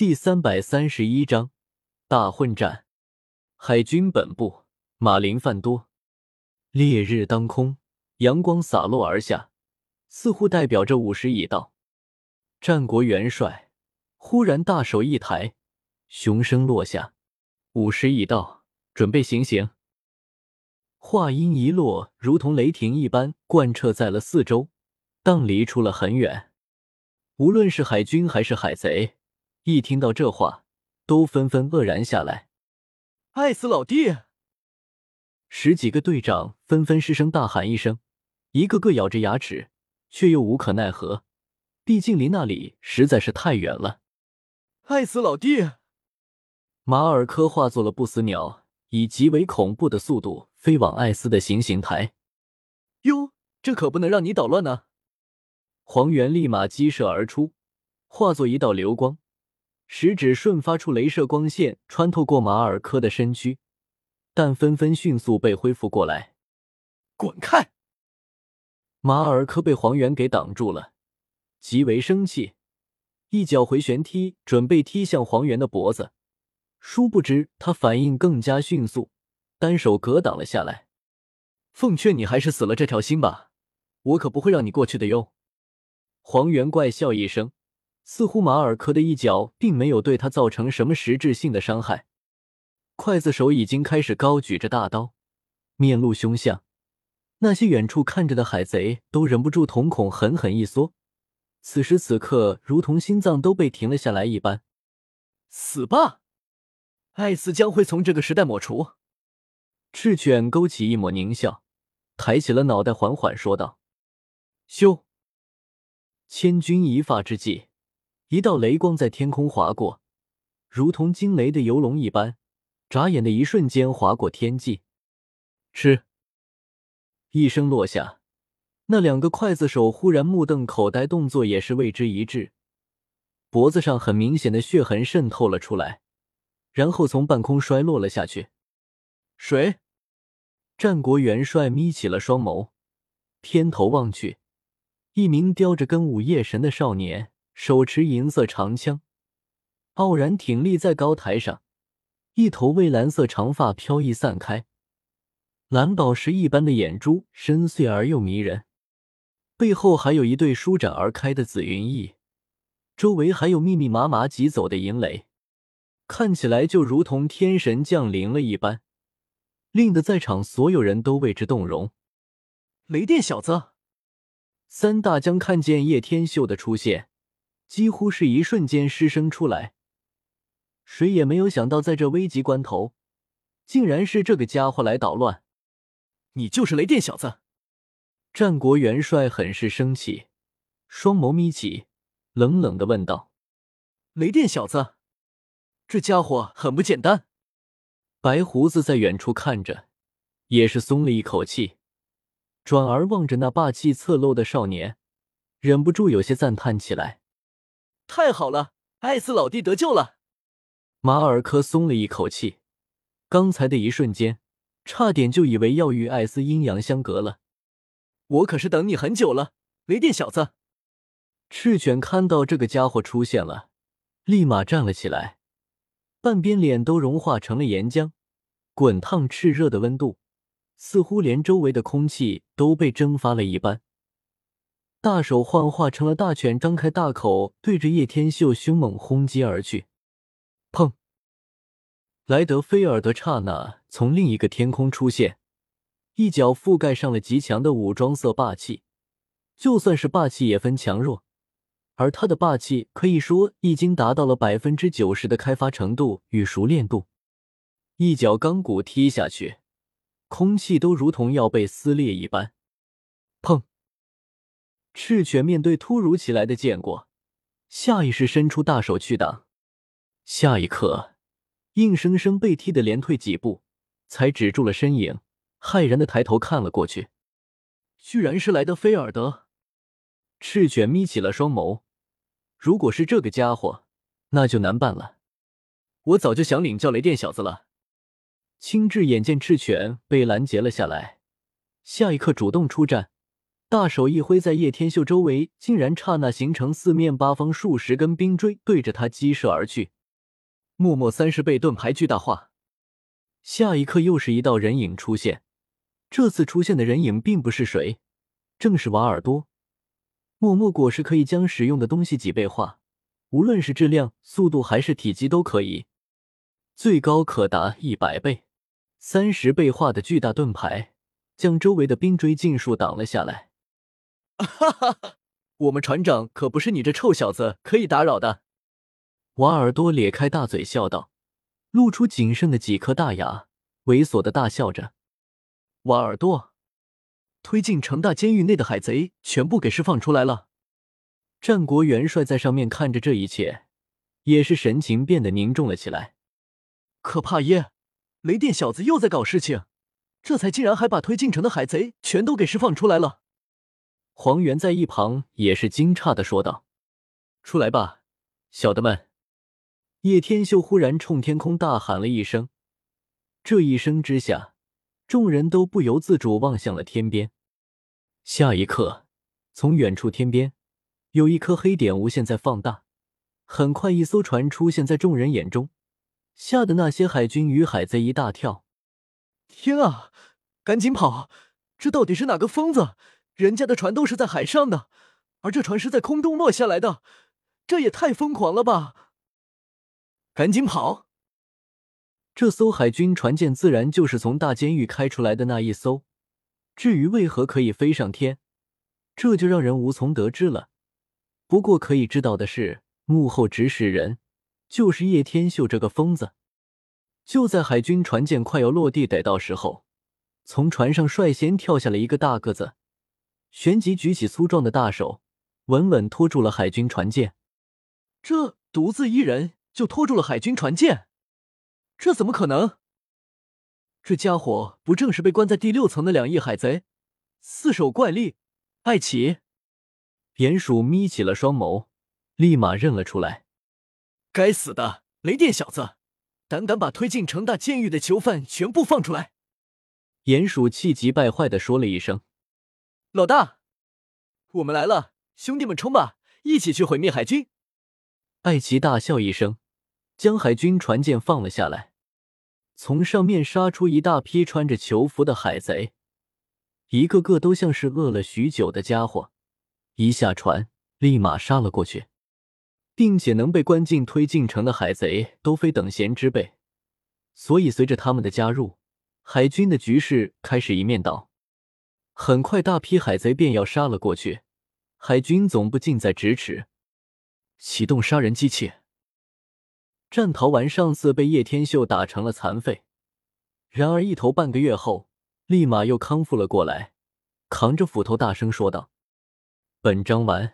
第三百三十一章大混战。海军本部，马林范多。烈日当空，阳光洒落而下，似乎代表着午时已到。战国元帅忽然大手一抬，雄声落下：“午时已到，准备行刑。”话音一落，如同雷霆一般贯彻在了四周，荡离出了很远。无论是海军还是海贼。一听到这话，都纷纷愕然下来。艾斯老弟，十几个队长纷纷失声大喊一声，一个个咬着牙齿，却又无可奈何，毕竟离那里实在是太远了。艾斯老弟，马尔科化作了不死鸟，以极为恐怖的速度飞往艾斯的行刑台。哟，这可不能让你捣乱呢！黄猿立马激射而出，化作一道流光。食指瞬发出镭射光线，穿透过马尔科的身躯，但纷纷迅速被恢复过来。滚开！马尔科被黄猿给挡住了，极为生气，一脚回旋踢，准备踢向黄猿的脖子。殊不知他反应更加迅速，单手格挡了下来。奉劝你还是死了这条心吧，我可不会让你过去的哟。黄猿怪笑一声。似乎马尔科的一脚并没有对他造成什么实质性的伤害，刽子手已经开始高举着大刀，面露凶相。那些远处看着的海贼都忍不住瞳孔狠狠一缩，此时此刻如同心脏都被停了下来一般。死吧，艾斯将会从这个时代抹除。赤犬勾起一抹狞笑，抬起了脑袋，缓缓说道：“修！”千钧一发之际。一道雷光在天空划过，如同惊雷的游龙一般，眨眼的一瞬间划过天际。吃！一声落下，那两个刽子手忽然目瞪口呆，动作也是为之一滞，脖子上很明显的血痕渗透了出来，然后从半空摔落了下去。谁？战国元帅眯起了双眸，偏头望去，一名叼着根午夜神的少年。手持银色长枪，傲然挺立在高台上，一头蔚蓝色长发飘逸散开，蓝宝石一般的眼珠深邃而又迷人，背后还有一对舒展而开的紫云翼，周围还有密密麻麻疾走的银雷，看起来就如同天神降临了一般，令得在场所有人都为之动容。雷电小子，三大将看见叶天秀的出现。几乎是一瞬间失声出来，谁也没有想到，在这危急关头，竟然是这个家伙来捣乱。你就是雷电小子！战国元帅很是生气，双眸眯起，冷冷的问道：“雷电小子，这家伙很不简单。”白胡子在远处看着，也是松了一口气，转而望着那霸气侧漏的少年，忍不住有些赞叹起来。太好了，艾斯老弟得救了。马尔科松了一口气，刚才的一瞬间，差点就以为要与艾斯阴阳相隔了。我可是等你很久了，雷电小子。赤犬看到这个家伙出现了，立马站了起来，半边脸都融化成了岩浆，滚烫炽热的温度，似乎连周围的空气都被蒸发了一般。大手幻化成了大犬，张开大口，对着叶天秀凶猛轰击而去。砰！莱德菲尔德刹那从另一个天空出现，一脚覆盖上了极强的武装色霸气。就算是霸气也分强弱，而他的霸气可以说已经达到了百分之九十的开发程度与熟练度。一脚钢骨踢下去，空气都如同要被撕裂一般。砰！赤犬面对突如其来的剑过，下意识伸出大手去挡，下一刻，硬生生被踢得连退几步，才止住了身影，骇然的抬头看了过去，居然是莱德菲尔德。赤犬眯起了双眸，如果是这个家伙，那就难办了。我早就想领教雷电小子了。青雉眼见赤犬被拦截了下来，下一刻主动出战。大手一挥，在叶天秀周围竟然刹那形成四面八方数十根冰锥，对着他击射而去。默默三十倍盾牌巨大化，下一刻又是一道人影出现。这次出现的人影并不是谁，正是瓦尔多。默默果实可以将使用的东西几倍化，无论是质量、速度还是体积都可以，最高可达一百倍。三十倍化的巨大盾牌将周围的冰锥尽数挡了下来。哈哈哈！我们船长可不是你这臭小子可以打扰的。瓦尔多咧开大嘴笑道，露出仅剩的几颗大牙，猥琐的大笑着。瓦尔多，推进城大监狱内的海贼全部给释放出来了。战国元帅在上面看着这一切，也是神情变得凝重了起来。可怕耶！雷电小子又在搞事情，这才竟然还把推进城的海贼全都给释放出来了。黄猿在一旁也是惊诧的说道：“出来吧，小的们！”叶天秀忽然冲天空大喊了一声，这一声之下，众人都不由自主望向了天边。下一刻，从远处天边有一颗黑点无限在放大，很快一艘船出现在众人眼中，吓得那些海军与海贼一大跳。天啊，赶紧跑！这到底是哪个疯子？人家的船都是在海上的，而这船是在空中落下来的，这也太疯狂了吧！赶紧跑！这艘海军船舰自然就是从大监狱开出来的那一艘，至于为何可以飞上天，这就让人无从得知了。不过可以知道的是，幕后指使人就是叶天秀这个疯子。就在海军船舰快要落地得到时候，从船上率先跳下了一个大个子。旋即举起粗壮的大手，稳稳拖住了海军船舰。这独自一人就拖住了海军船舰，这怎么可能？这家伙不正是被关在第六层的两翼海贼四手怪力艾奇？鼹鼠眯起了双眸，立马认了出来。该死的雷电小子，胆敢把推进城大监狱的囚犯全部放出来！鼹鼠气急败坏的说了一声。老大，我们来了，兄弟们冲吧，一起去毁灭海军！艾奇大笑一声，将海军船舰放了下来，从上面杀出一大批穿着囚服的海贼，一个个都像是饿了许久的家伙，一下船立马杀了过去，并且能被关进推进城的海贼都非等闲之辈，所以随着他们的加入，海军的局势开始一面倒。很快，大批海贼便要杀了过去，海军总部近在咫尺。启动杀人机器。战逃丸上次被叶天秀打成了残废，然而一头半个月后，立马又康复了过来，扛着斧头大声说道：“本章完。”